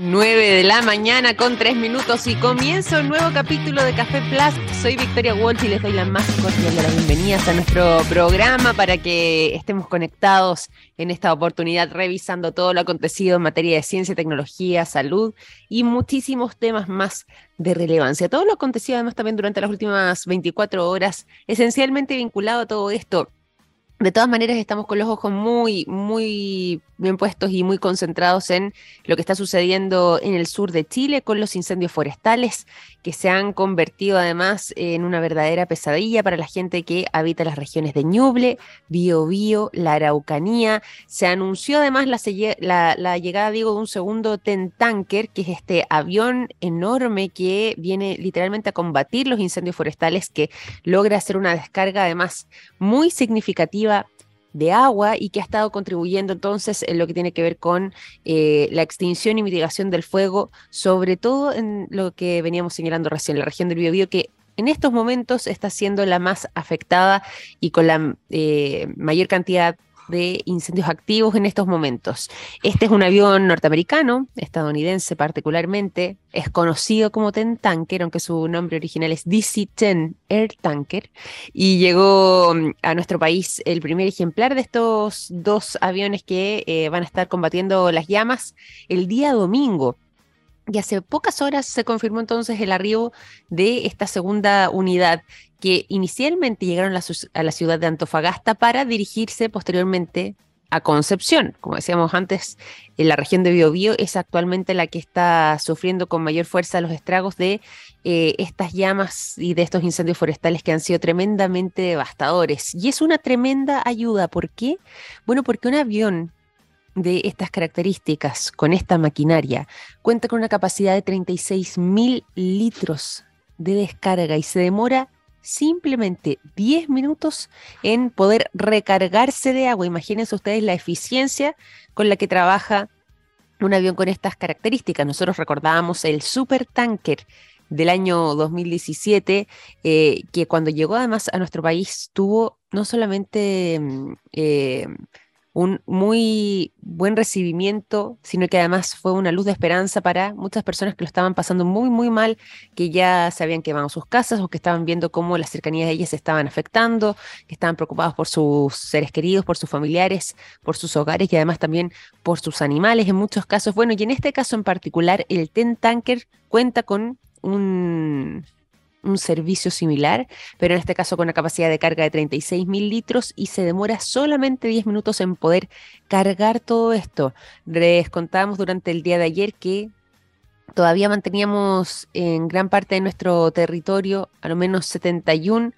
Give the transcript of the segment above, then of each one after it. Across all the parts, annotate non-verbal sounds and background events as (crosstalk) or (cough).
9 de la mañana con 3 minutos y comienzo un nuevo capítulo de Café Plus. Soy Victoria Walsh y les doy la más cordial de las bienvenidas a nuestro programa para que estemos conectados en esta oportunidad revisando todo lo acontecido en materia de ciencia, tecnología, salud y muchísimos temas más de relevancia. Todo lo acontecido además también durante las últimas 24 horas, esencialmente vinculado a todo esto de todas maneras, estamos con los ojos muy, muy bien puestos y muy concentrados en lo que está sucediendo en el sur de Chile con los incendios forestales que se han convertido además en una verdadera pesadilla para la gente que habita las regiones de Ñuble, Biobío, la Araucanía. Se anunció además la, llegada, digo, de un segundo Tanker, que es este avión enorme que viene literalmente a combatir los incendios forestales, que logra hacer una descarga además muy significativa de agua y que ha estado contribuyendo entonces en lo que tiene que ver con eh, la extinción y mitigación del fuego, sobre todo en lo que veníamos señalando recién, la región del Biobío, que en estos momentos está siendo la más afectada y con la eh, mayor cantidad de incendios activos en estos momentos. Este es un avión norteamericano, estadounidense particularmente, es conocido como Ten Tanker, aunque su nombre original es DC-10 Air Tanker, y llegó mm, a nuestro país el primer ejemplar de estos dos aviones que eh, van a estar combatiendo las llamas el día domingo. Y hace pocas horas se confirmó entonces el arribo de esta segunda unidad que inicialmente llegaron a la, ciudad de Antofagasta para dirigirse posteriormente a Concepción. Como decíamos antes, en la región de Biobío es actualmente la que está sufriendo con mayor fuerza los estragos de eh, estas llamas y de estos incendios forestales que han sido tremendamente devastadores. Y es una tremenda ayuda. ¿Por qué? Bueno, porque un avión de estas características, con esta maquinaria, cuenta con una capacidad de 36 mil litros de descarga y se demora simplemente 10 minutos en poder recargarse de agua. Imagínense ustedes la eficiencia con la que trabaja un avión con estas características. Nosotros recordábamos el supertanker del año 2017, eh, que cuando llegó además a nuestro país tuvo no solamente mm, eh, un muy buen recibimiento, sino que además fue una luz de esperanza para muchas personas que lo estaban pasando muy, muy mal, que ya se habían quemado sus casas o que estaban viendo cómo las cercanías de ellas se estaban afectando, que estaban preocupados por sus seres queridos, por sus familiares, por sus hogares y además también por sus animales en muchos casos. Bueno, y en este caso en particular, el Ten Tanker cuenta con un un servicio similar, pero en este caso con una capacidad de carga de 36 mil litros y se demora solamente 10 minutos en poder cargar todo esto. Les contábamos durante el día de ayer que todavía manteníamos en gran parte de nuestro territorio a lo menos 71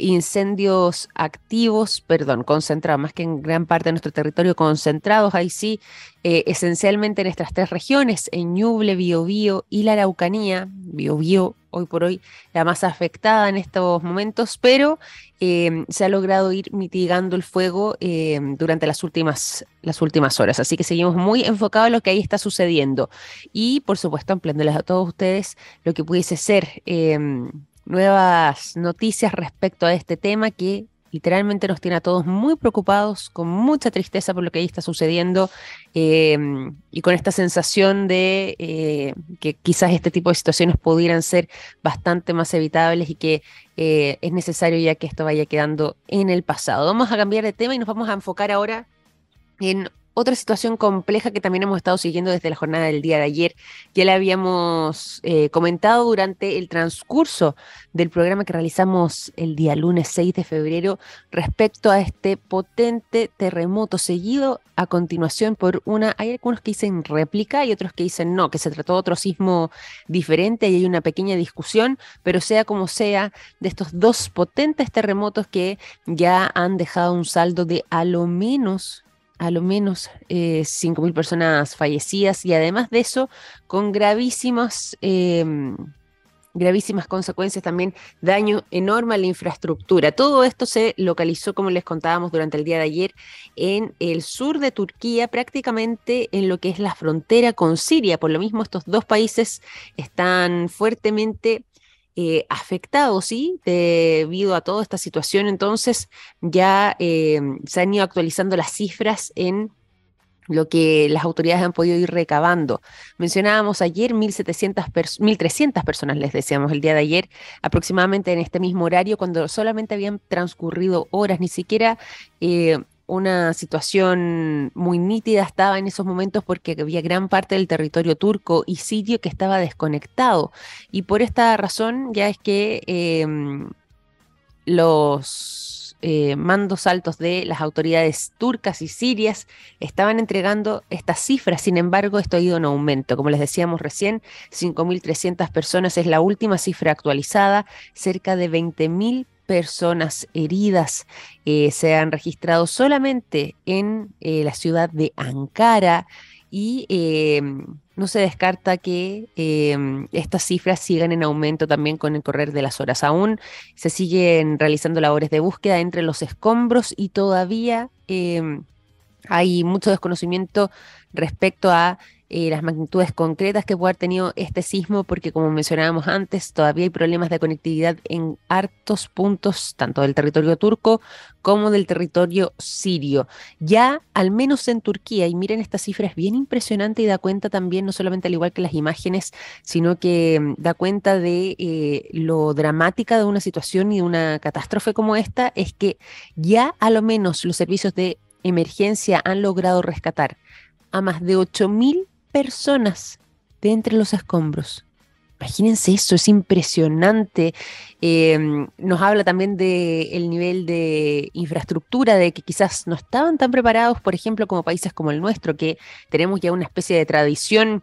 incendios activos, perdón, concentrados, más que en gran parte de nuestro territorio, concentrados ahí sí, eh, esencialmente en estas tres regiones, en Ñuble, Biobío y la Araucanía, Biobío hoy por hoy la más afectada en estos momentos, pero em, se ha logrado ir mitigando el fuego em, durante las últimas, las últimas horas. Así que seguimos muy enfocados en lo que ahí está sucediendo. Y por supuesto, ampliándoles a todos ustedes lo que pudiese ser em, nuevas noticias respecto a este tema que literalmente nos tiene a todos muy preocupados, con mucha tristeza por lo que ahí está sucediendo em, y con esta sensación de eh, que quizás este tipo de situaciones pudieran ser bastante más evitables y que eh, es necesario ya que esto vaya quedando en el pasado. Vamos a cambiar de tema y nos vamos a enfocar ahora en otra situación compleja que también hemos estado siguiendo desde la jornada del día de ayer, ya la habíamos eh, comentado durante el transcurso del programa que realizamos el día lunes 6 de febrero respecto a este potente terremoto seguido a continuación por una, hay algunos que dicen réplica y otros que dicen no, que se trató de otro sismo diferente y hay una pequeña discusión, pero sea como sea, de estos dos potentes terremotos que ya han dejado un saldo de a lo menos a lo menos eh, 5.000 personas fallecidas y además de eso, con gravísimas, em, gravísimas consecuencias también, daño enorme a la infraestructura. Todo esto se localizó, como les contábamos durante el día de ayer, en el sur de Turquía, prácticamente en lo que es la frontera con Siria. Por lo mismo, estos dos países están fuertemente eh, afectados, ¿sí? Debido a toda esta situación, entonces ya eh, se han ido actualizando las cifras en lo que las autoridades han podido ir recabando. Mencionábamos ayer 1.300 personas, les decíamos el día de ayer, aproximadamente en este mismo horario, cuando solamente habían transcurrido horas, ni siquiera eh, una situación muy nítida estaba en esos momentos porque había gran parte del territorio turco y sirio que estaba desconectado. Y por esta razón ya es que em, los eh, mandos altos de las autoridades turcas y sirias estaban entregando estas cifras. Sin embargo, esto ha ido en aumento. Como les decíamos recién, 5.300 personas es la última cifra actualizada, cerca de 20.000 personas heridas eh, se han registrado solamente en eh, la ciudad de Ankara y em, no se descarta que estas cifras sigan en aumento también con el correr de las horas. Aún se siguen realizando labores de búsqueda entre los escombros y todavía hay mucho desconocimiento respecto a eh, las magnitudes concretas que puede haber tenido este sismo, porque como mencionábamos antes, todavía hay problemas de conectividad en hartos puntos, tanto del territorio turco como del territorio sirio. Ya, al menos en Turquía, y miren esta cifra, es bien impresionante y da cuenta también, no solamente al igual que las imágenes, sino que mm, da cuenta de eh, lo dramática de una situación y de una catástrofe como esta, es que ya a lo menos los servicios de emergencia han logrado rescatar a más de 8.000 personas de entre los escombros. Imagínense eso, es impresionante. Em, nos habla también del nivel de infraestructura, de que quizás no estaban tan preparados, por ejemplo, como países como el nuestro, que tenemos ya una especie de tradición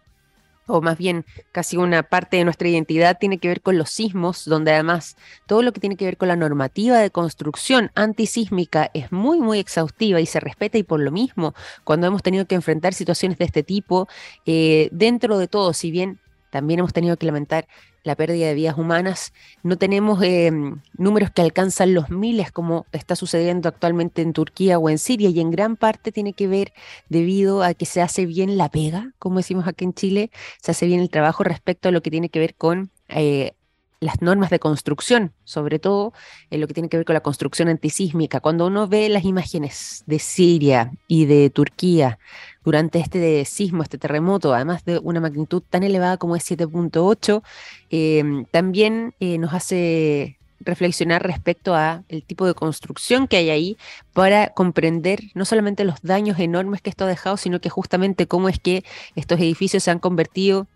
o más bien casi una parte de nuestra identidad tiene que ver con los sismos, donde además todo lo que tiene que ver con la normativa de construcción antisísmica es muy, muy exhaustiva y se respeta y por lo mismo, cuando hemos tenido que enfrentar situaciones de este tipo, eh, dentro de todo, si bien también hemos tenido que lamentar la pérdida de vidas humanas. No tenemos em, números que alcanzan los miles como está sucediendo actualmente en Turquía o en Siria y en gran parte tiene que ver debido a que se hace bien la pega, como decimos aquí en Chile, se hace bien el trabajo respecto a lo que tiene que ver con eh, las normas de construcción, sobre todo en lo que tiene que ver con la construcción antisísmica. Cuando uno ve las imágenes de Siria y de Turquía durante este sismo, este terremoto, además de una magnitud tan elevada como es 7.8, em, también eh, nos hace reflexionar respecto a el tipo de construcción que hay ahí para comprender no solamente los daños enormes que esto ha dejado, sino que justamente cómo es que estos edificios se han convertido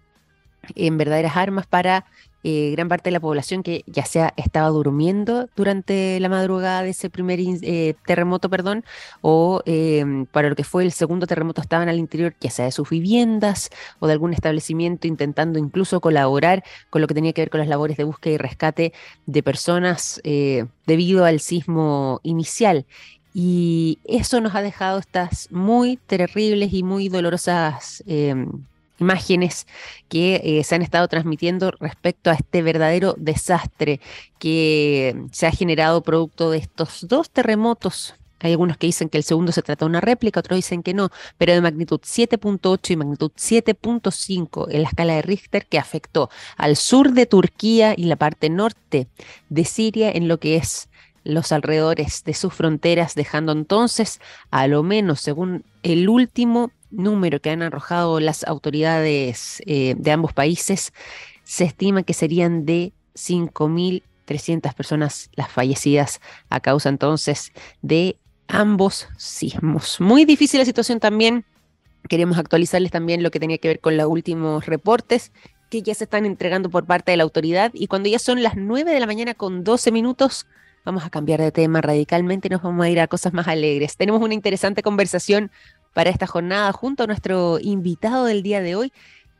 en verdaderas armas para eh, gran parte de la población que ya sea estaba durmiendo durante la madrugada de ese primer eh, terremoto, perdón, o em, para lo que fue el segundo terremoto estaban al interior, ya sea de sus viviendas o de algún establecimiento, intentando incluso colaborar con lo que tenía que ver con las labores de búsqueda y rescate de personas eh, debido al sismo inicial. Y eso nos ha dejado estas muy terribles y muy dolorosas em, imágenes que eh, se han estado transmitiendo respecto a este verdadero desastre que se ha generado producto de estos dos terremotos. Hay algunos que dicen que el segundo se trata de una réplica, otros dicen que no, pero de magnitud 7.8 y magnitud 7.5 en la escala de Richter que afectó al sur de Turquía y la parte norte de Siria en lo que es los alrededores de sus fronteras, dejando entonces, a lo menos según el último número que han arrojado las autoridades eh, de ambos países, se estima que serían de 5.300 personas las fallecidas a causa entonces de ambos sismos. Muy difícil la situación también. Queremos actualizarles también lo que tenía que ver con los últimos reportes que ya se están entregando por parte de la autoridad y cuando ya son las 9 de la mañana con 12 minutos, vamos a cambiar de tema radicalmente y nos vamos a ir a cosas más alegres. Tenemos una interesante conversación para esta jornada junto a nuestro invitado del día de hoy.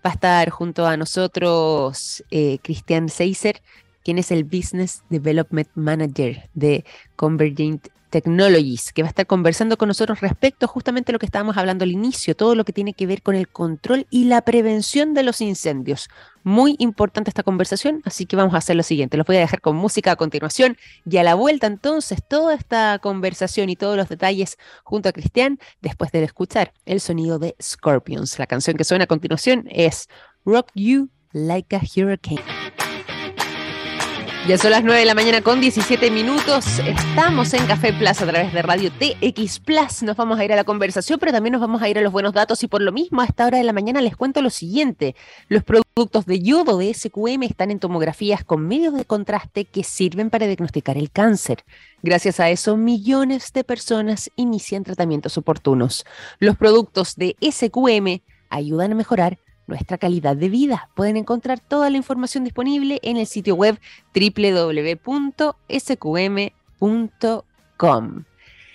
Va a estar junto a nosotros eh, Cristian Seiser, quien es el Business Development Manager de Convergent Technologies, que va a estar conversando con nosotros respecto justamente a lo que estábamos hablando al inicio, todo lo que tiene que ver con el control y la prevención de los incendios. Muy importante esta conversación, así que vamos a hacer lo siguiente. Los voy a dejar con música a continuación y a la vuelta entonces toda esta conversación y todos los detalles junto a Cristian después de escuchar el sonido de Scorpions. La canción que suena a continuación es Rock You Like a Hurricane. Ya son las 9 de la mañana con 17 minutos. Estamos en Café Plaza a través de Radio TX Plus. Nos vamos a ir a la conversación, pero también nos vamos a ir a los buenos datos. Y por lo mismo, a esta hora de la mañana les cuento lo siguiente. Los productos de yodo de SQM están en tomografías con medios de contraste que sirven para diagnosticar el cáncer. Gracias a eso, millones de personas inician tratamientos oportunos. Los productos de SQM ayudan a mejorar nuestra calidad de vida. Pueden encontrar toda la información disponible en el sitio web www.sqm.com.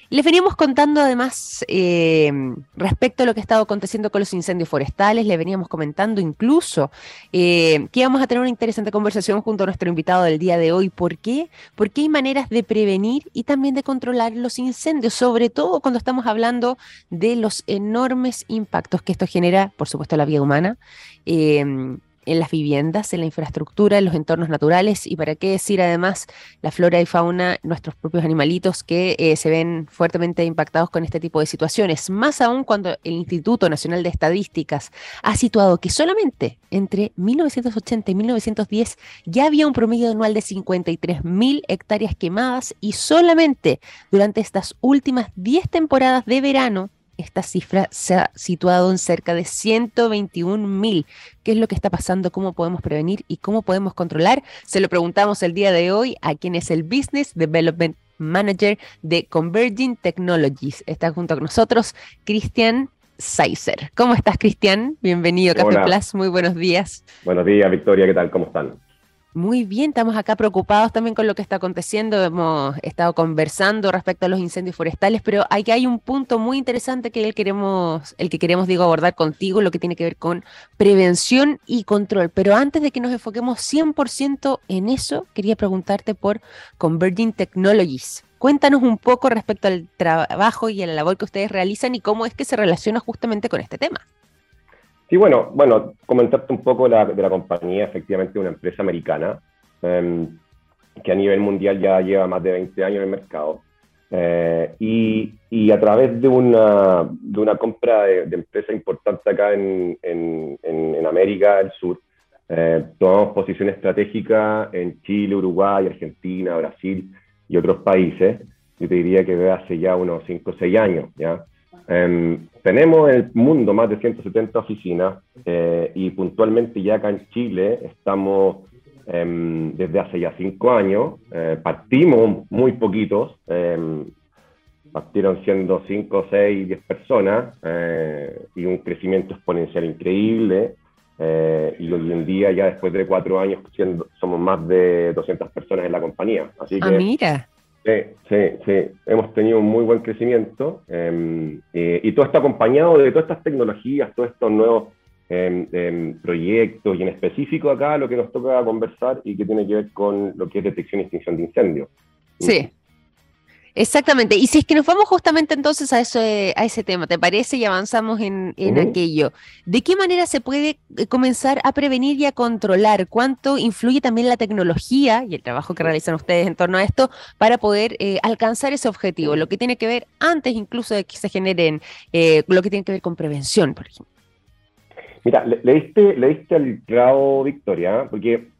Les veníamos contando además eh, respecto a lo que ha estado aconteciendo con los incendios forestales, les veníamos comentando incluso eh, que íbamos a tener una interesante conversación junto a nuestro invitado del día de hoy. ¿Por qué? Porque hay maneras de prevenir y también de controlar los incendios, sobre todo cuando estamos hablando de los enormes impactos que esto genera, por supuesto, a la vida humana. Eh, en las viviendas, en la infraestructura, en los entornos naturales y para qué decir además la flora y fauna, nuestros propios animalitos que eh, se ven fuertemente impactados con este tipo de situaciones. Más aún cuando el Instituto Nacional de Estadísticas ha situado que solamente entre 1980 y 1910 ya había un promedio anual de 53 mil hectáreas quemadas y solamente durante estas últimas 10 temporadas de verano esta cifra se ha situado en cerca de 121 mil. ¿Qué es lo que está pasando? ¿Cómo podemos prevenir y cómo podemos controlar? Se lo preguntamos el día de hoy a quien es el Business Development Manager de Converging Technologies. Está junto con nosotros Cristian Seiser. ¿Cómo estás, Cristian? Bienvenido a Café Plus. Muy buenos días. Buenos días, Victoria. ¿Qué tal? ¿Cómo están? Muy bien, estamos acá preocupados también con lo que está aconteciendo. Hemos estado conversando respecto a los incendios forestales, pero hay, hay un punto muy interesante que el, queremos, el que queremos digo, abordar contigo, lo que tiene que ver con prevención y control. Pero antes de que nos enfoquemos 100% en eso, quería preguntarte por Converging Technologies. Cuéntanos un poco respecto al trabajo y a la labor que ustedes realizan y cómo es que se relaciona justamente con este tema. Sí, bueno, bueno, comentarte un poco de la compañía, efectivamente una empresa americana em, que a nivel mundial ya lleva más de 20 años en el mercado. Eh, y, a través de una, compra de, empresa importante acá en, América del Sur, eh, tomamos posición estratégica en Chile, Uruguay, Argentina, Brasil y otros países. Yo te diría que hace ya unos 5 o 6 años, ¿ya? Em, tenemos en el mundo más de 170 oficinas eh, y puntualmente ya acá en Chile estamos em, desde hace ya cinco años. Eh, partimos muy poquitos, em, partieron siendo 5, 6, 10 personas eh, y un crecimiento exponencial increíble. y hoy en día, ya después de cuatro años, siendo, somos más de 200 personas en la compañía. Así ah, mira. Sí, sí, sí. Hemos tenido un muy buen crecimiento em, y todo está acompañado de todas estas tecnologías, todos estos nuevos em, em, proyectos y en específico acá lo que nos toca conversar y que tiene que ver con lo que es detección y extinción de incendios. Sí. Exactamente. Y si es que nos vamos justamente entonces a, eso, a ese tema, ¿te parece? Y avanzamos en, aquello. ¿De qué manera se puede eh, comenzar a prevenir y a controlar? ¿Cuánto influye también la tecnología y el trabajo que realizan ustedes en torno a esto para poder eh, alcanzar ese objetivo? Lo que tiene que ver antes incluso de que se generen, eh, lo que tiene que ver con prevención, por ejemplo. Mira, le, le diste, le diste al clavo, Victoria, porque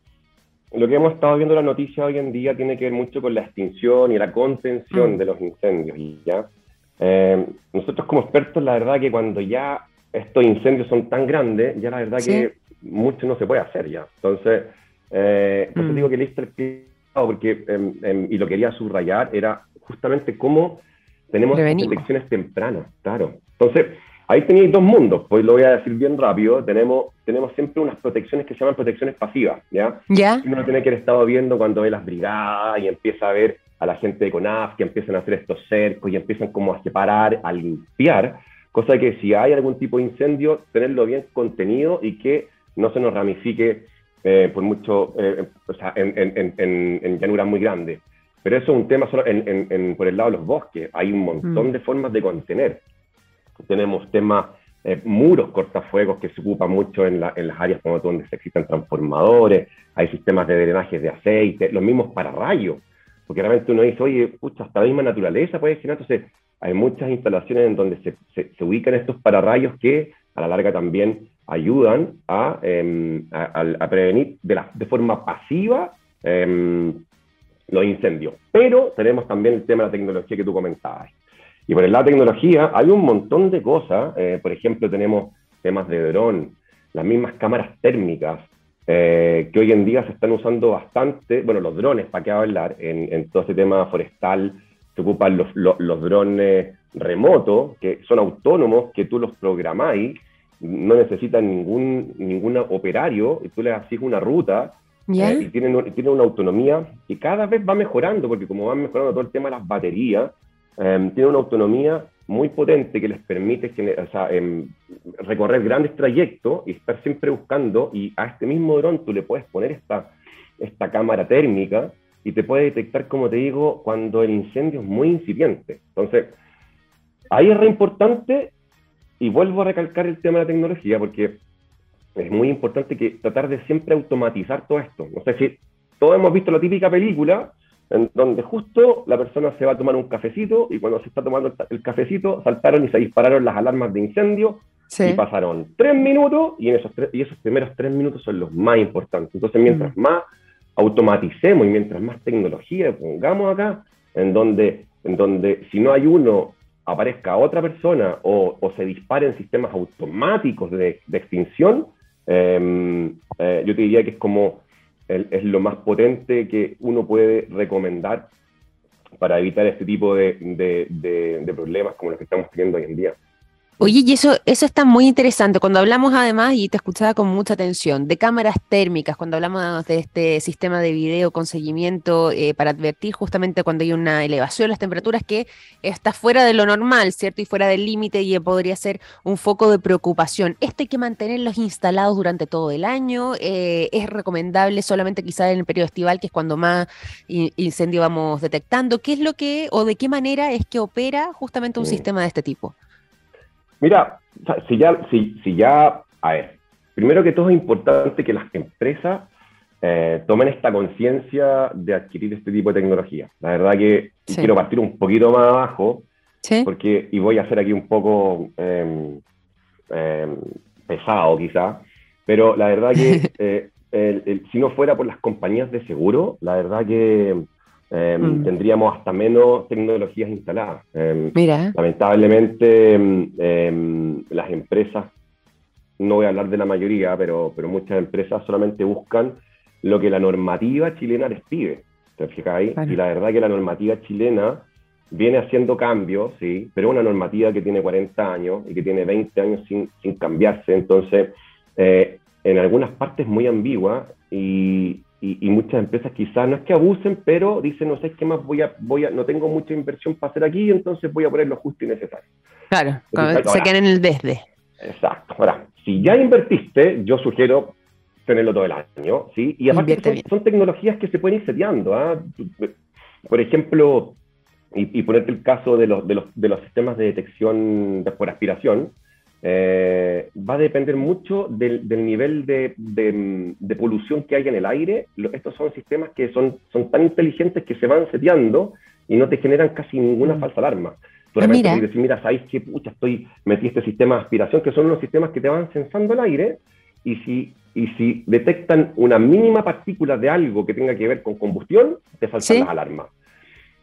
lo que hemos estado viendo en la noticia hoy en día tiene que ver mucho con la extinción y la contención mm. de los incendios. ¿ya? Eh, nosotros como expertos, la verdad que cuando ya estos incendios son tan grandes, ya la verdad que mucho no se puede hacer ya. Entonces, eh, por eso mm. digo que listo el porque, em, y lo quería subrayar, era justamente cómo tenemos detecciones tempranas, claro. Entonces, Ahí tenéis dos mundos, pues lo voy a decir bien rápido. Tenemos, tenemos siempre unas protecciones que se llaman protecciones pasivas, ¿ya? ¿Ya? Uno tiene que haber estado viendo cuando ve las brigadas y empieza a ver a la gente de CONAF que empiezan a hacer estos cercos y empiezan como a separar, a limpiar, cosa que si hay algún tipo de incendio, tenerlo bien contenido y que no se nos ramifique eh, por mucho, eh, o sea, en, en, en, en, llanuras muy grandes. Pero eso es un tema solo por el lado de los bosques. Hay un montón mm. de formas de contener tenemos temas, eh, muros cortafuegos que se ocupan mucho en, las áreas donde se existen transformadores, hay sistemas de drenaje de aceite, los mismos pararrayos, porque realmente uno dice, oye, pucha, hasta la misma naturaleza puede generar, entonces hay muchas instalaciones en donde se, se, ubican estos pararrayos que a la larga también ayudan a, em, a, prevenir de, la, de forma pasiva em, los incendios. Pero tenemos también el tema de la tecnología que tú comentabas. Y por el lado de tecnología hay un montón de cosas. Eh, por ejemplo, tenemos temas de dron, las mismas cámaras térmicas, eh, que hoy en día se están usando bastante, bueno, los drones, para qué hablar, en, en todo este tema forestal, se ocupan los, los, drones remotos, que son autónomos, que tú los programáis, no necesitan ningún, ningún operario, y tú le haces una ruta, eh, y tienen, tienen una autonomía que cada vez va mejorando, porque como van mejorando todo el tema de las baterías, eh, tiene una autonomía muy potente que les permite em, recorrer grandes trayectos y estar siempre buscando, y a este mismo dron tú le puedes poner esta, esta cámara térmica y te puede detectar, como te digo, cuando el incendio es muy incipiente. Entonces, ahí es re importante, y vuelvo a recalcar el tema de la tecnología, porque es muy importante que tratar de siempre automatizar todo esto. No sé si todos hemos visto la típica película en donde justo la persona se va a tomar un cafecito y cuando se está tomando el cafecito saltaron y se dispararon las alarmas de incendio y pasaron tres minutos y, en esos y esos primeros tres minutos son los más importantes. Entonces, mientras mm. más automaticemos y mientras más tecnología pongamos acá, en donde, en donde si no hay uno, aparezca otra persona o, o se disparen sistemas automáticos de, de extinción, em, eh, yo te diría que es como es lo más potente que uno puede recomendar para evitar este tipo de, de problemas como los que estamos teniendo hoy en día. Oye, y eso, eso está muy interesante. Cuando hablamos además, y te escuchaba con mucha atención, de cámaras térmicas, cuando hablamos de este sistema de video con seguimiento eh, para advertir justamente cuando hay una elevación de las temperaturas que está fuera de lo normal, ¿cierto? Y fuera del límite y podría ser un foco de preocupación. ¿Esto hay que mantenerlos instalados durante todo el año? Eh, ¿Es recomendable solamente quizá en el periodo estival, que es cuando más incendio vamos detectando? ¿Qué es lo que o de qué manera es que opera justamente un sistema de este tipo? Mira, si ya, si, si ya, a ver, primero que todo es importante que las empresas eh, tomen esta conciencia de adquirir este tipo de tecnología. La verdad que quiero partir un poquito más abajo, porque, y voy a ser aquí un poco em, em, pesado quizá, pero la verdad que (laughs) eh, si no fuera por las compañías de seguro, la verdad que Em, mm. tendríamos hasta menos tecnologías instaladas. Em, Mira. Lamentablemente, em, las empresas, no voy a hablar de la mayoría, pero, pero muchas empresas solamente buscan lo que la normativa chilena les pide. ¿Te fijáis? Y la verdad que la normativa chilena viene haciendo cambios, sí, pero una normativa que tiene 40 años y que tiene 20 años sin, sin cambiarse. Entonces, eh, en algunas partes muy ambigua y, y, muchas empresas quizás no es que abusen, pero dicen, no sé qué más voy a, voy a, no tengo mucha inversión para hacer aquí, entonces voy a poner lo justo y necesario. Claro, se quedan en el desde. Exacto. Ahora, si ya invertiste, yo sugiero tenerlo todo el año, ¿sí? Y aparte son, tecnologías que se pueden ir seteando, ¿ah? Por ejemplo, y, ponerte el caso de los, de los, de los sistemas de detección por aspiración, eh, va a depender mucho del, nivel de, de, polución que hay en el aire. Estos son sistemas que son, son tan inteligentes que se van seteando y no te generan casi ninguna mm. falsa alarma. Tú ah, mira. decir, mira, ¿sabes qué? Pucha, estoy, metí este sistema de aspiración, que son unos sistemas que te van sensando el aire, y si, y si detectan una mínima partícula de algo que tenga que ver con combustión, te saltan las alarmas.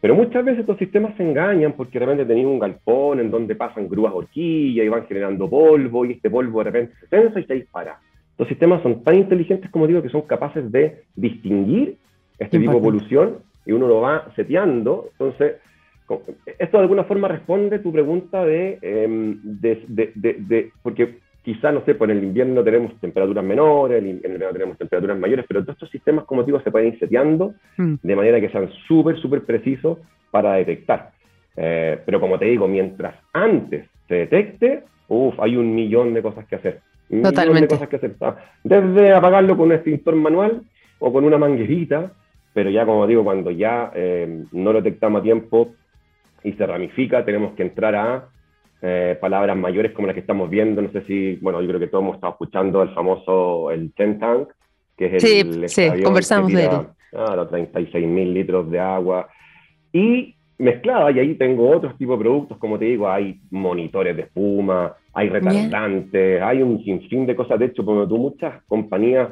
Pero muchas veces estos sistemas se engañan porque de repente tenéis un galpón en donde pasan grúas horquillas y van generando polvo y este polvo de repente se tensa y se dispara. Los sistemas son tan inteligentes como digo que son capaces de distinguir este tipo de polución y uno lo va seteando. Entonces, esto de alguna forma responde tu pregunta de, em, de, de, de porque quizá, no sé, por el invierno tenemos temperaturas menores, en el verano tenemos temperaturas mayores, pero todos estos sistemas, como digo, se pueden ir seteando mm. de manera que sean súper, súper precisos para detectar. Eh, pero como te digo, mientras antes se detecte, uff, hay un millón de cosas que hacer. Un Totalmente. De cosas que hacer. Ah, desde apagarlo con un extintor manual o con una manguerita, pero ya como digo, cuando ya eh, no lo detectamos a tiempo y se ramifica, tenemos que entrar a eh, palabras mayores como las que estamos viendo. No sé si, bueno, yo creo que todos hemos estado escuchando el famoso, el Ten Tank, que es el... Sí, sí, conversamos de él. Claro, 36 mil litros de agua. Y mezclada, y ahí tengo otros tipos de productos, como te digo, hay monitores de espuma, hay retardantes, hay un sinfín de cosas. De hecho, como tú, muchas compañías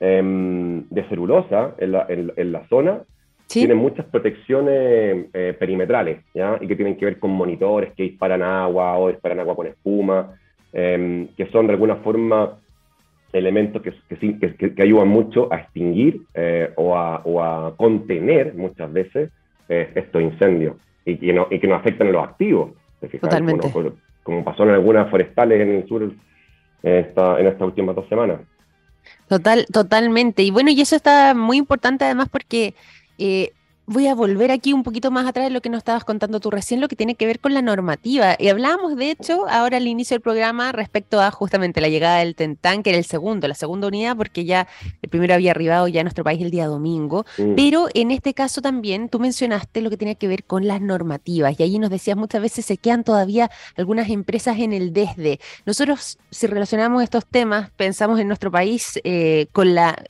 em, de celulosa en la, en, la zona tienen muchas protecciones eh, perimetrales, ¿ya? Y que tienen que ver con monitores que disparan agua o disparan agua con espuma, em, que son de alguna forma elementos que, que, que, ayudan mucho a extinguir eh, o, a, o, a, contener muchas veces eh, estos incendios y que, no, y que no afectan a los activos. Totalmente. Como, pasó en algunas forestales en el sur en, esta, en estas últimas dos semanas. Total, totalmente. Y bueno, y eso está muy importante además porque eh, voy a volver aquí un poquito más atrás de lo que nos estabas contando tú recién, lo que tiene que ver con la normativa. Y hablábamos, de hecho, ahora al inicio del programa respecto a justamente la llegada del Tentán, que era el segundo, la segunda unidad, porque ya el primero había arribado ya a nuestro país el día domingo. Mm. Pero en este caso también tú mencionaste lo que tiene que ver con las normativas. Y allí nos decías muchas veces se quedan todavía algunas empresas en el desde. Nosotros, si relacionamos estos temas, pensamos en nuestro país eh, con la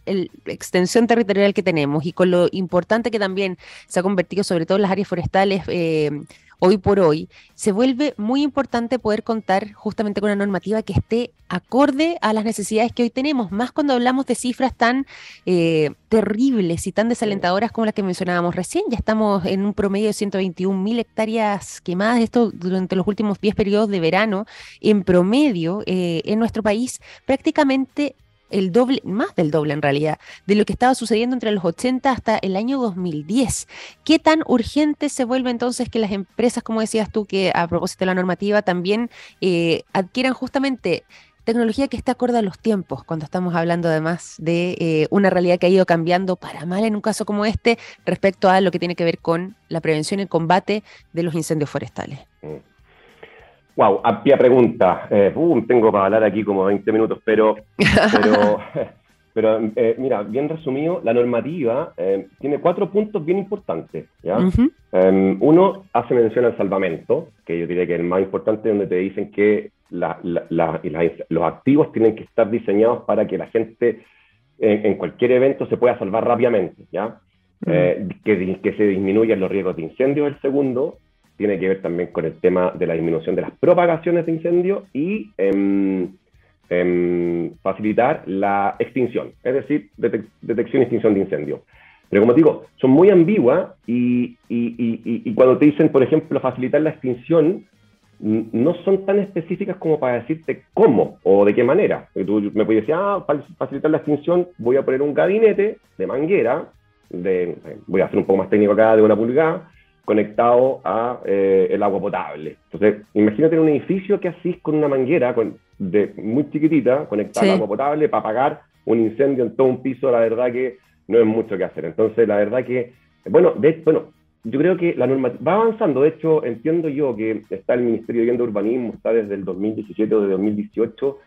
extensión territorial que tenemos y con lo importante que también se ha convertido sobre todo en las áreas forestales eh, hoy por hoy, se vuelve muy importante poder contar justamente con una normativa que esté acorde a las necesidades que hoy tenemos, más cuando hablamos de cifras tan eh, terribles y tan desalentadoras como las que mencionábamos recién. Ya estamos en un promedio de 121 mil hectáreas quemadas, esto durante los últimos 10 periodos de verano, en promedio eh, en nuestro país, prácticamente el doble, más del doble en realidad, de lo que estaba sucediendo entre los 80 hasta el año 2010. ¿Qué tan urgente se vuelve entonces que las empresas, como decías tú, que a propósito de la normativa, también eh, adquieran justamente tecnología que esté acorde a los tiempos, cuando estamos hablando además de eh, una realidad que ha ido cambiando para mal en un caso como este respecto a lo que tiene que ver con la prevención y combate de los incendios forestales? Mm. Wow, amplia pregunta. Eh, tengo para hablar aquí como 20 minutos, pero, (laughs) pero, eh, mira, bien resumido, la normativa eh, tiene cuatro puntos bien importantes. ¿ya? Em, uno hace mención al salvamento, que yo diría que es el más importante, donde te dicen que los activos tienen que estar diseñados para que la gente en, cualquier evento se pueda salvar rápidamente, ¿ya? que, que se disminuyan los riesgos de incendio, el segundo, tiene que ver también con el tema de la disminución de las propagaciones de incendio y em, em, facilitar la extinción, es decir, detección y extinción de incendio. Pero como digo, son muy ambiguas y, cuando te dicen, por ejemplo, facilitar la extinción, no son tan específicas como para decirte cómo o de qué manera. tú me puedes decir, ah, para facilitar la extinción voy a poner un gabinete de manguera, de, voy a hacer un poco más técnico acá, de una pulgada, conectado a eh, el agua potable. Entonces, imagínate un edificio que así con una manguera con, de, muy chiquitita conectada al agua potable para apagar un incendio en todo un piso, la verdad que no es mucho que hacer. Entonces, la verdad que, bueno, de, bueno yo creo que la norma va avanzando. De hecho, entiendo yo que está el Ministerio de Vivienda y Urbanismo, está desde el 2017 o de 2018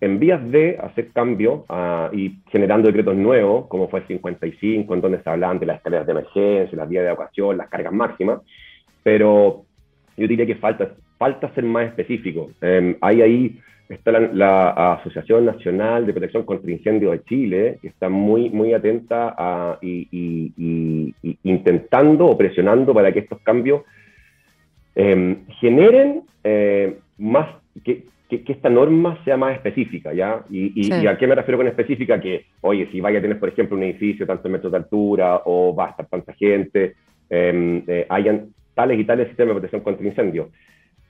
en vías de hacer cambios ah, y generando decretos nuevos, como fue el 55, en donde se hablaban de las escaleras de emergencia, las vías de evacuación, las cargas máximas, pero yo diría que falta, falta ser más específico. Eh, hay ahí está la, Asociación Nacional de Protección contra Incendios de Chile, que está muy, muy atenta a, y, intentando o presionando para que estos cambios em, generen eh, más, que, que, esta norma sea más específica, ¿ya? Y, a qué me refiero con específica? Que, oye, si vaya a tener, por ejemplo, un edificio tantos metros de altura o va a estar tanta gente, em, eh, hayan tales y tales sistemas de protección contra incendios.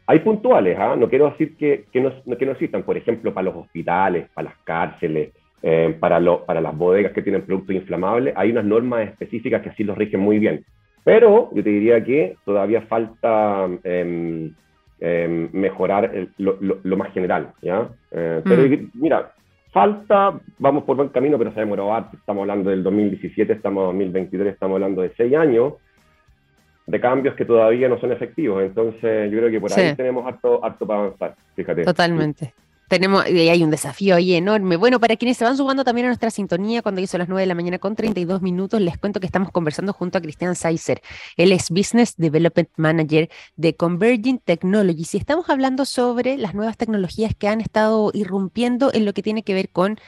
Hay puntuales, ¿ah? No quiero decir que, que, no, que no existan, por ejemplo, para los hospitales, para las cárceles, em, para, lo, para las bodegas que tienen productos inflamables, hay unas normas específicas que así los rigen muy bien. Pero yo te diría que todavía falta... Eh, mejorar lo, más general, ¿ya? Eh, pero mm. mira, falta, vamos por buen camino, pero se ha demorado estamos hablando del 2017, estamos en 2023, estamos hablando de seis años de cambios que todavía no son efectivos, entonces yo creo que por ahí tenemos harto, harto para avanzar, fíjate. Totalmente. Tenemos, y hay un desafío ahí enorme. Bueno, para quienes se van sumando también a nuestra sintonía, cuando hizo las 9 de la mañana con 32 minutos, les cuento que estamos conversando junto a Cristian Seiser. Él es Business Development Manager de Converging Technologies y estamos hablando sobre las nuevas tecnologías que han estado irrumpiendo en lo que tiene que ver con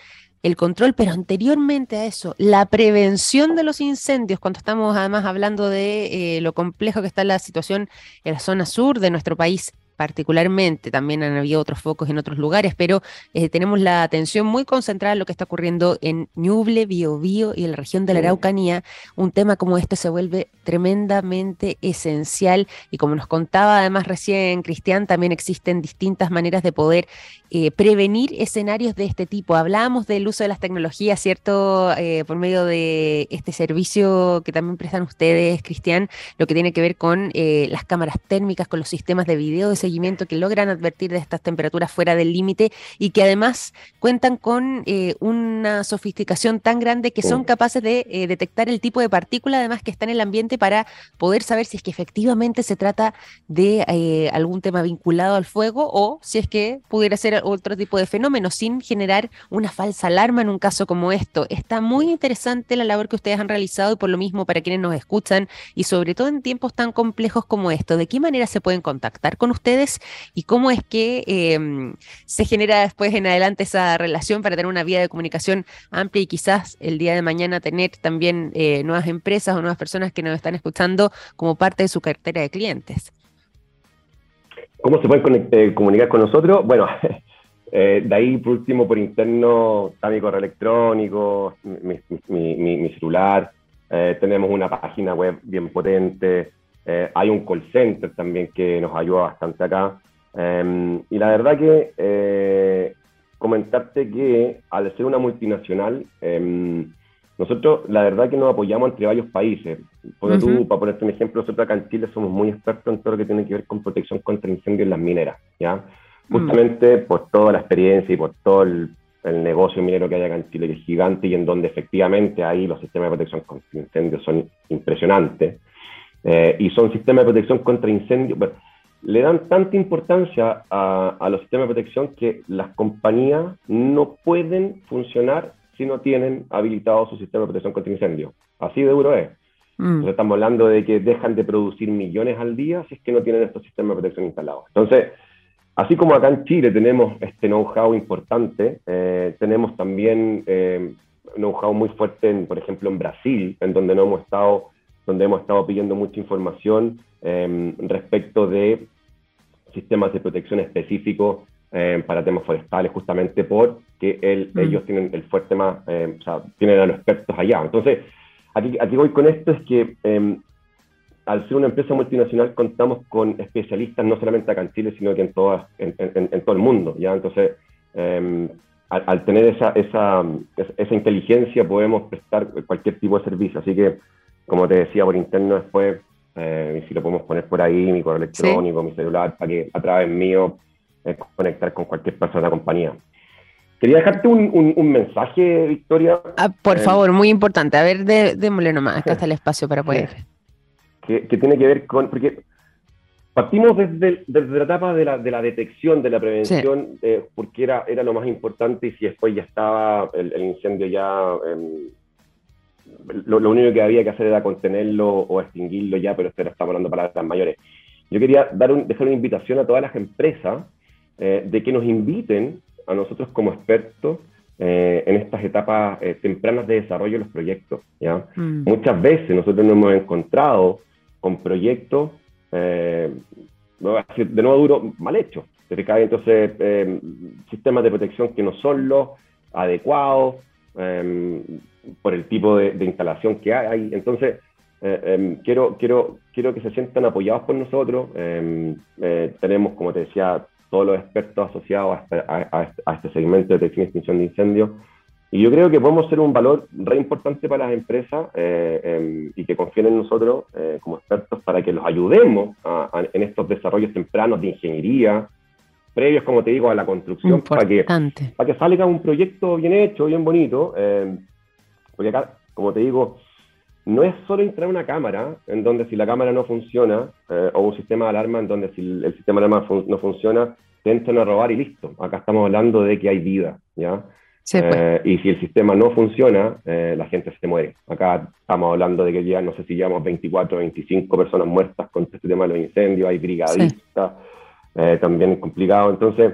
el control, pero anteriormente a eso, la prevención de los incendios, cuando estamos además hablando de eh, lo complejo que está la situación en la zona sur de nuestro país particularmente, también han habido otros focos en otros lugares, pero eh, tenemos la atención muy concentrada en lo que está ocurriendo en Ñuble, Biobío y en la región de la Araucanía. Un tema como este se vuelve tremendamente esencial y como nos contaba además recién Cristian, también existen distintas maneras de poder eh, prevenir escenarios de este tipo. Hablábamos del uso de las tecnologías, ¿cierto? Eh, por medio de este servicio que también prestan ustedes, Cristian, lo que tiene que ver con las cámaras térmicas, con los sistemas de video de seguimiento que logran advertir de estas temperaturas fuera del límite y que además cuentan con una sofisticación tan grande que son capaces de detectar el tipo de partícula además que está en el ambiente para poder saber si es que efectivamente se trata de algún tema vinculado al fuego o si es que pudiera ser otro tipo de fenómeno sin generar una falsa alarma en un caso como esto. Está muy interesante la labor que ustedes han realizado y por lo mismo para quienes nos escuchan y sobre todo en tiempos tan complejos como esto, ¿de qué manera se pueden contactar con ustedes y cómo es que em, se genera después en adelante esa relación para tener una vía de comunicación amplia y quizás el día de mañana tener también eh, nuevas empresas o nuevas personas que nos están escuchando como parte de su cartera de clientes? ¿Cómo se pueden eh, comunicar con nosotros? Bueno, (laughs) Eh, de ahí, por último, por interno, está mi correo electrónico, mi, celular, tenemos una página web bien potente, eh, hay un call center también que nos ayuda bastante acá. Em, y la verdad que comentarte que al ser una multinacional, em, nosotros la verdad que nos apoyamos entre varios países. Por tú, para ponerte un ejemplo, nosotros acá en Chile somos muy expertos en todo lo que tiene que ver con protección contra incendios en las mineras, ¿ya? justamente por toda la experiencia y por todo el, negocio minero que hay acá en Chile, que es gigante y en donde efectivamente ahí los sistemas de protección contra incendios son impresionantes. Eh, y son sistemas de protección contra incendios, le dan tanta importancia a, los sistemas de protección que las compañías no pueden funcionar si no tienen habilitado su sistema de protección contra incendios. Así de duro es. Mm. estamos hablando de que dejan de producir millones al día si es que no tienen estos sistemas de protección instalados. Entonces, Así como acá en Chile tenemos este know-how importante, eh, tenemos también eh, know-how muy fuerte, por ejemplo, en Brasil, en donde no hemos estado, donde hemos estado pidiendo mucha información em, respecto de sistemas de protección específicos em, para temas forestales, justamente porque el, mm. ellos tienen el fuerte más, em, o sea, tienen a los expertos allá. Entonces, aquí, aquí voy con esto es que al ser una empresa multinacional contamos con especialistas no solamente acá en Chile, sino que en, todas, en, todo el mundo. ¿ya? Entonces, em, al, tener esa, esa, esa, inteligencia podemos prestar cualquier tipo de servicio. Así que, como te decía, por interno después, eh, si lo podemos poner por ahí, mi correo electrónico, mi celular, para que a través mío eh, conectar con cualquier persona de la compañía. Quería dejarte un, un, mensaje, Victoria. Ah, por em, favor, muy importante. A ver, démosle nomás. Acá (laughs) está el espacio para poder que, tiene que ver con, porque partimos desde, desde la etapa de la, de la, detección, de la prevención, eh, porque era, era lo más importante y si después ya estaba el, incendio ya, em, lo, único que había que hacer era contenerlo o extinguirlo ya, pero esto estamos hablando para las mayores. Yo quería dar un, dejar una invitación a todas las empresas eh, de que nos inviten a nosotros como expertos eh, en estas etapas tempranas de desarrollo de los proyectos. ¿ya? Mm. Muchas veces nosotros nos hemos encontrado con proyectos, eh, de nuevo duro, mal hechos. Entonces eh, sistemas de protección que no son los adecuados eh, por el tipo de, instalación que hay. Entonces, em, quiero, quiero, quiero que se sientan apoyados por nosotros. Em, tenemos, como te decía, todos los expertos asociados a, a este segmento de detección y extinción de incendios y yo creo que podemos ser un valor re importante para las empresas eh, em, y que confíen en nosotros eh, como expertos para que los ayudemos en estos desarrollos tempranos de ingeniería, previos, como te digo, a la construcción, para que, para que salga un proyecto bien hecho, bien bonito. Em, porque acá, como te digo, no es solo instalar una cámara en donde si la cámara no funciona, eh, o un sistema de alarma en donde si el, sistema de alarma no funciona, te entran a robar y listo. Acá estamos hablando de que hay vida, ¿ya? Pues. Eh, y si el sistema no funciona, eh, la gente se muere. Acá estamos hablando de que ya no sé si llevamos 24 o 25 personas muertas con este tema de los incendios, hay brigadistas, eh, también es complicado. Entonces,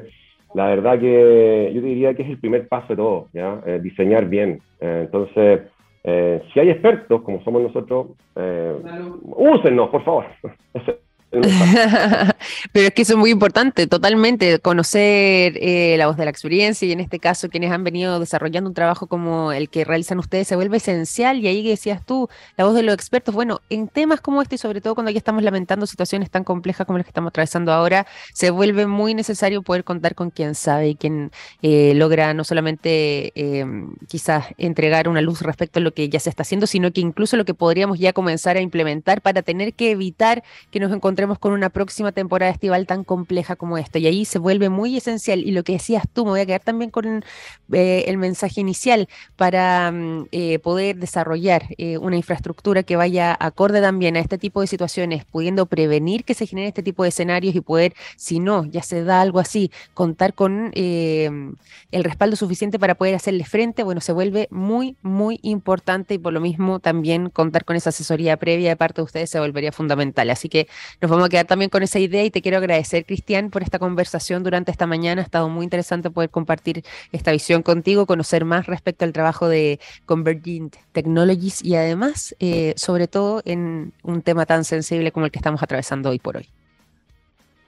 la verdad que yo diría que es el primer paso de todo, ¿ya? diseñar bien. entonces, si hay expertos como somos nosotros, claro. úsennos, por favor. (laughs) (laughs) Pero es que eso es muy importante, totalmente, conocer eh, la voz de la experiencia y en este caso quienes han venido desarrollando un trabajo como el que realizan ustedes se vuelve esencial y ahí decías tú, la voz de los expertos, bueno, en temas como este y sobre todo cuando ya estamos lamentando situaciones tan complejas como las que estamos atravesando ahora, se vuelve muy necesario poder contar con quien sabe y quien eh, logra no solamente em, quizás entregar una luz respecto a lo que ya se está haciendo, sino que incluso lo que podríamos ya comenzar a implementar para tener que evitar que nos encontremos con una próxima temporada estival tan compleja como esta. Y ahí se vuelve muy esencial. Y lo que decías tú, me voy a quedar también con eh, el mensaje inicial para mm, eh, poder desarrollar eh, una infraestructura que vaya acorde también a este tipo de situaciones, pudiendo prevenir que se genere este tipo de escenarios y poder, si no, ya se da algo así, contar con el respaldo suficiente para poder hacerle frente, bueno, se vuelve muy, muy importante y por lo mismo también contar con esa asesoría previa de parte de ustedes se volvería fundamental. Así que nos vamos a quedar también con esa idea y te quiero agradecer, Cristian, por esta conversación durante esta mañana. Ha estado muy interesante poder compartir esta visión contigo, conocer más respecto al trabajo de Convergent Technologies y además, eh, sobre todo, en un tema tan sensible como el que estamos atravesando hoy por hoy.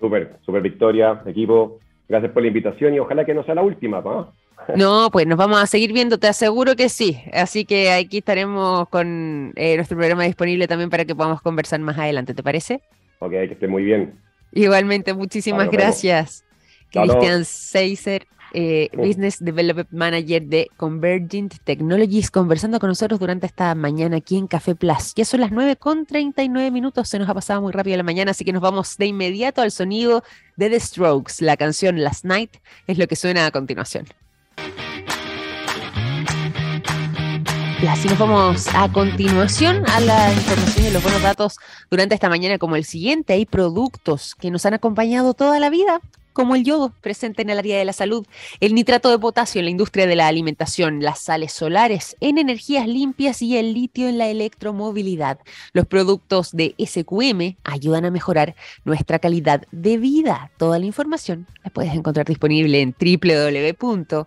Súper, súper victoria, equipo. Gracias por la invitación y ojalá que no sea la última, ¿no? (laughs) No, pues nos vamos a seguir viendo, te aseguro que sí. Así que aquí estaremos con eh, nuestro programa disponible también para que podamos conversar más adelante, ¿te parece? Ok, que esté muy bien. Igualmente, muchísimas gracias. Cristian Seiser, eh, Business Development Manager de Convergent Technologies, conversando con nosotros durante esta mañana aquí en Café Plus. Ya son las 9 con 39 minutos, se nos ha pasado muy rápido la mañana, así que nos vamos de inmediato al sonido de The Strokes. La canción Last Night es lo que suena a continuación. Y así nos vamos a continuación a la información y los buenos datos durante esta mañana como el siguiente. Hay productos que nos han acompañado toda la vida, como el yodo presente en el área de la salud, el nitrato de potasio en la industria de la alimentación, las sales solares en energías limpias y el litio en la electromovilidad. Los productos de SQM ayudan a mejorar nuestra calidad de vida. Toda la información la puedes encontrar disponible en www.sqm.com.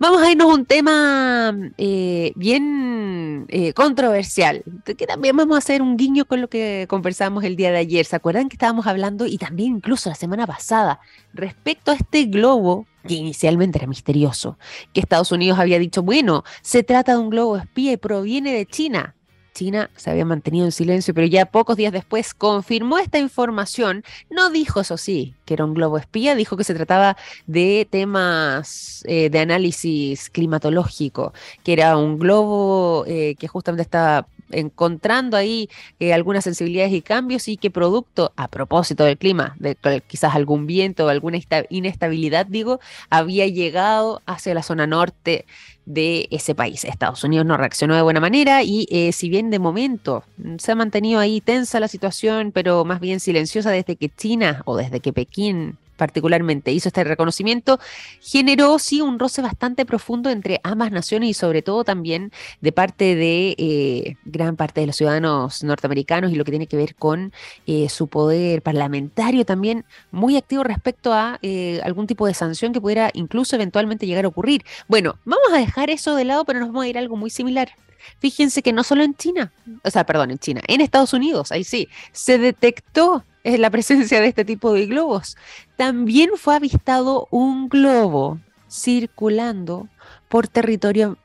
Vamos a irnos a un tema eh, bien eh, controversial, que también vamos a hacer un guiño con lo que conversamos el día de ayer. ¿Se acuerdan que estábamos hablando, y también incluso la semana pasada, respecto a este globo que inicialmente era misterioso, que Estados Unidos había dicho, bueno, se trata de un globo espía y proviene de China. China se había mantenido en silencio, pero ya pocos días después confirmó esta información. No dijo, eso sí, que era un globo espía, dijo que se trataba de temas eh, de análisis climatológico, que era un globo eh, que justamente estaba encontrando ahí eh, algunas sensibilidades y cambios y que producto, a propósito del clima, de quizás algún viento o alguna inestabilidad, digo, había llegado hacia la zona norte de ese país. Estados Unidos no reaccionó de buena manera y eh, si bien de momento se ha mantenido ahí tensa la situación, pero más bien silenciosa desde que China o desde que Pekín particularmente hizo este reconocimiento, generó sí un roce bastante profundo entre ambas naciones y sobre todo también de parte de eh, gran parte de los ciudadanos norteamericanos y lo que tiene que ver con eh, su poder parlamentario también muy activo respecto a eh, algún tipo de sanción que pudiera incluso eventualmente llegar a ocurrir. Bueno, vamos a dejar eso de lado, pero nos vamos a ir a algo muy similar. Fíjense que no solo en China, o sea, perdón, en China, en Estados Unidos, ahí sí, se detectó la presencia de este tipo de globos. También fue avistado un globo circulando por territorio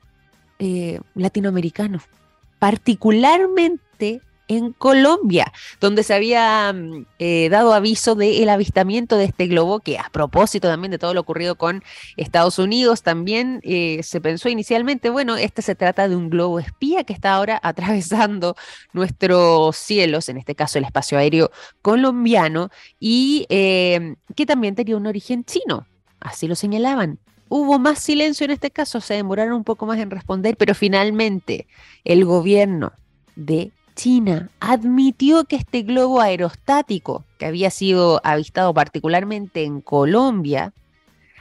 eh, latinoamericano, particularmente en Colombia, donde se había mm, eh, dado aviso del avistamiento de este globo, que a propósito también de todo lo ocurrido con Estados Unidos, también eh, se pensó inicialmente, bueno, este se trata de un globo espía que está ahora (laughs) atravesando nuestros cielos, en este caso el espacio aéreo colombiano, y eh, que también tenía un origen chino, así lo señalaban. Hubo más silencio en este caso, se demoraron un poco más en responder, pero finalmente el gobierno de China admitió que este globo aerostático, que había sido avistado particularmente en Colombia,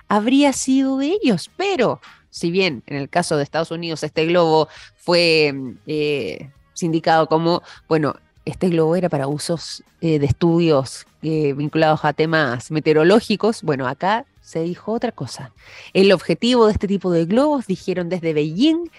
habría sido de ellos. Pero, si bien en el caso de Estados Unidos este globo fue eh, sindicado como, bueno, este globo era para usos eh, de estudios eh, vinculados a temas meteorológicos, bueno, acá se dijo otra cosa. El objetivo de este tipo de globos, dijeron desde Beijing,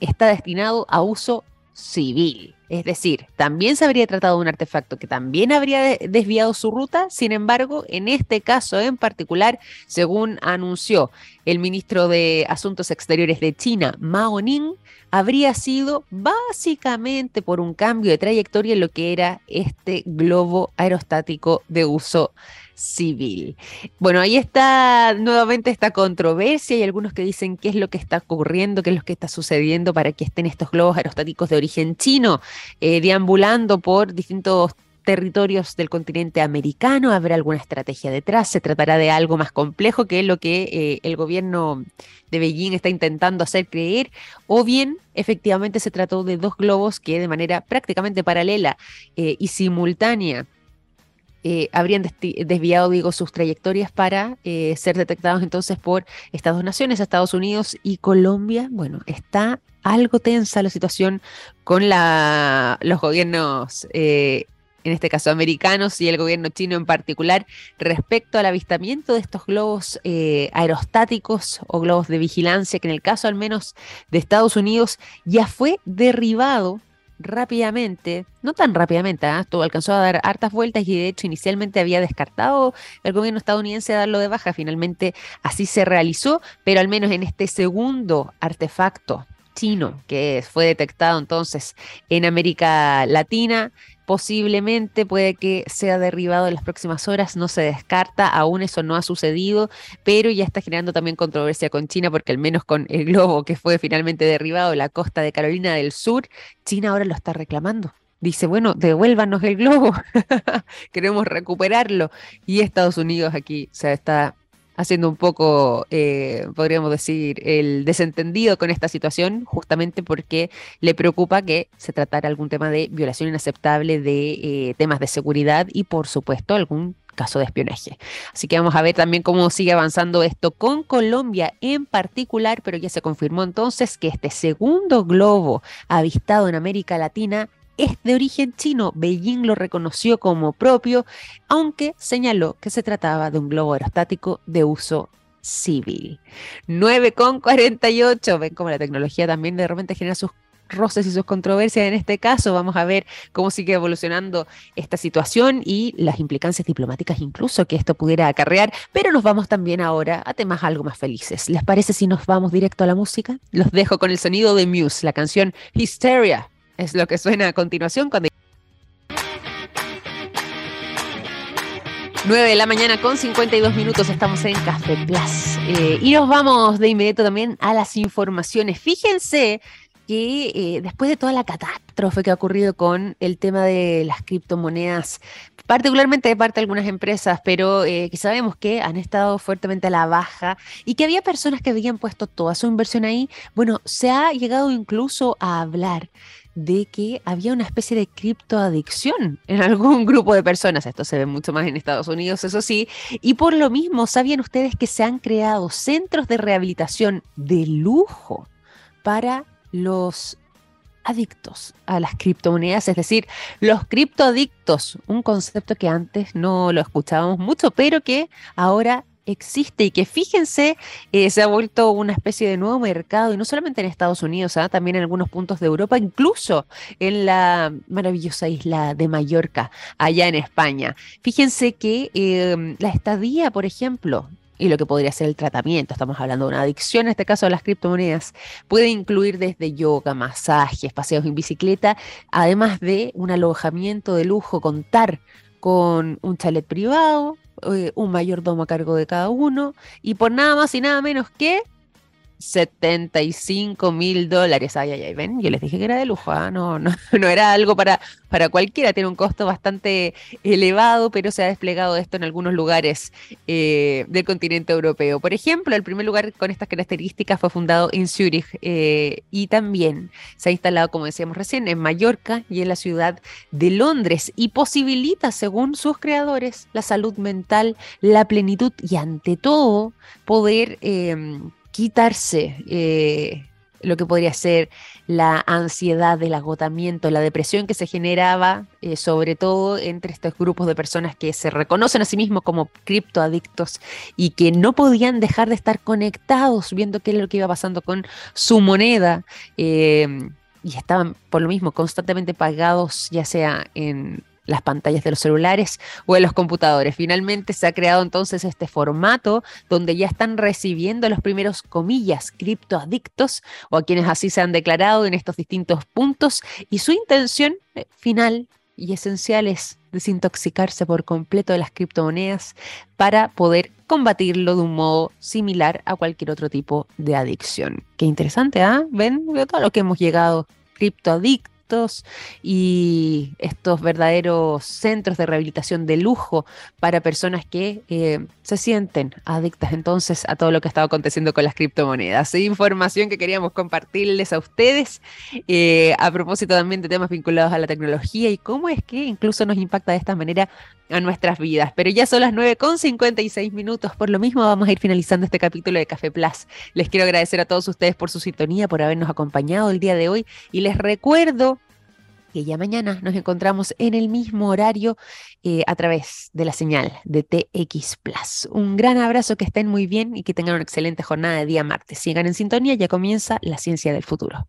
está destinado a uso civil. Es decir, también se habría tratado de un artefacto que también habría desviado su ruta, sin embargo, en este caso en particular, según anunció el ministro de Asuntos Exteriores de China, Mao Ning, habría sido básicamente por un cambio de trayectoria en lo que era este globo aerostático de uso civil. Bueno, ahí está nuevamente esta controversia. Hay algunos que dicen qué es lo que está ocurriendo, qué es lo que está sucediendo para que estén estos globos aerostáticos de origen chino eh, deambulando por distintos territorios del continente americano, habrá alguna estrategia detrás, se tratará de algo más complejo que lo que eh, el gobierno de Beijing está intentando hacer creer, o bien efectivamente se trató de dos globos que de manera prácticamente paralela eh, y simultánea eh, habrían desviado, digo, sus trayectorias para eh, ser detectados entonces por Estados Naciones, Estados Unidos y Colombia. Bueno, está algo tensa la situación con la, los gobiernos, eh, en este caso americanos y el gobierno chino en particular, respecto al avistamiento de estos globos aerostáticos o globos de vigilancia, que en el caso al menos de Estados Unidos ya fue derribado rápidamente, no tan rápidamente, ¿eh? alcanzó a dar hartas vueltas y de hecho inicialmente había descartado el gobierno estadounidense darlo de baja, finalmente así se realizó, pero al menos en este segundo artefacto chino que fue detectado entonces en América Latina, posiblemente puede que sea derribado en las próximas horas, no se descarta, aún eso no ha sucedido, pero ya está generando también controversia con China porque al menos con el globo que fue finalmente derribado en la costa de Carolina del Sur, China ahora lo está reclamando. Dice, bueno, devuélvanos el globo, (laughs) queremos recuperarlo. Y Estados Unidos aquí se está haciendo un poco, eh, podríamos decir, el desentendido con esta situación, justamente porque le preocupa que se tratara algún tema de violación inaceptable de eh, temas de seguridad y, por supuesto, algún caso de espionaje. Así que vamos a ver también cómo sigue avanzando esto con Colombia en particular, pero ya se confirmó entonces que este segundo globo avistado en América Latina es de origen chino. Beijing lo reconoció como propio, aunque señaló que se trataba de un globo aerostático de uso civil. 9,48. Ven cómo la tecnología también de repente genera sus roces y sus controversias. En este caso, vamos a ver cómo sigue evolucionando esta situación y las implicancias diplomáticas incluso que esto pudiera acarrear. Pero nos vamos también ahora a temas algo más felices. ¿Les parece si nos vamos directo a la música? Los dejo con el sonido de Muse, la canción Hysteria es lo que suena a continuación cuando... 9 de la mañana con 52 minutos estamos en Café Plus. Eh, y nos vamos de inmediato también a las informaciones. Fíjense que eh, después de toda la catástrofe que ha ocurrido con el tema de las criptomonedas, particularmente de parte de algunas empresas, pero eh, que sabemos que han estado fuertemente a la baja y que había personas que habían puesto toda su inversión ahí, bueno, se ha llegado incluso a hablar de que había una especie de criptoadicción en algún (laughs) grupo de personas. Esto se ve mucho más en Estados Unidos, eso sí. Y por lo mismo, ¿sabían ustedes que se han creado centros de rehabilitación de lujo para los adictos a las criptomonedas, es decir, los criptoadictos, un concepto que antes no lo escuchábamos mucho, pero que ahora existe y que fíjense, eh, se ha vuelto una especie de nuevo mercado, y no solamente en Estados Unidos, ¿ah? también en algunos puntos de Europa, incluso en la maravillosa isla de Mallorca, allá en España. Fíjense que em, la estadía, por ejemplo, y lo que podría ser el tratamiento, estamos hablando de una adicción, en este caso de las criptomonedas, puede incluir desde yoga, masajes, paseos en bicicleta, además de un alojamiento de lujo, contar con un chalet privado, eh, un mayordomo a cargo de cada uno, y por nada más y nada menos que 75 mil dólares. Ay, ay, ay, ven, yo les dije que era de lujo, ¿ah? no, no, (laughs) no era algo para, para cualquiera, tiene un costo bastante elevado, pero se ha desplegado esto en algunos lugares eh, del continente europeo. Por ejemplo, el primer lugar con estas características fue fundado en Zurich eh, y también se ha instalado, como decíamos recién, en Mallorca y en la ciudad de Londres y posibilita, según sus creadores, la salud mental, la plenitud y ante todo poder... Quitarse eh, lo que podría ser la ansiedad, el agotamiento, la depresión que se generaba, eh, sobre todo entre estos grupos de personas que se reconocen a sí mismos como criptoadictos y que no podían dejar de estar conectados viendo qué es lo que iba pasando con su moneda. Eh, y estaban por lo mismo constantemente pagados, ya sea en las pantallas de los celulares o en los computadores. Finalmente se ha creado entonces este formato donde ya están recibiendo los primeros comillas criptoadictos o a quienes así se han declarado en estos distintos puntos y su intención eh, final y esencial es desintoxicarse por completo de las criptomonedas para poder combatirlo de un modo similar a cualquier otro tipo de adicción. Qué interesante, ¿ah? ¿Ven? todo lo que hemos llegado criptoadictos y estos verdaderos centros de rehabilitación de lujo para personas que eh, se sienten adictas entonces a todo lo que estado aconteciendo con las criptomonedas. Información que queríamos compartirles a ustedes eh, a propósito también de temas vinculados a la tecnología y cómo es que incluso nos impacta de esta manera a nuestras vidas. Pero ya son las 9 con 56 minutos. Por lo mismo, vamos a ir finalizando este capítulo de Café Plus. Les quiero agradecer a todos ustedes por su sintonía, por habernos acompañado el día de hoy. Y les recuerdo que ya mañana nos encontramos en el mismo horario eh, a través de la señal de TX Plus. Un gran abrazo, que estén muy bien y que tengan una excelente jornada de día martes. Sigan en sintonía, ya comienza la ciencia del futuro.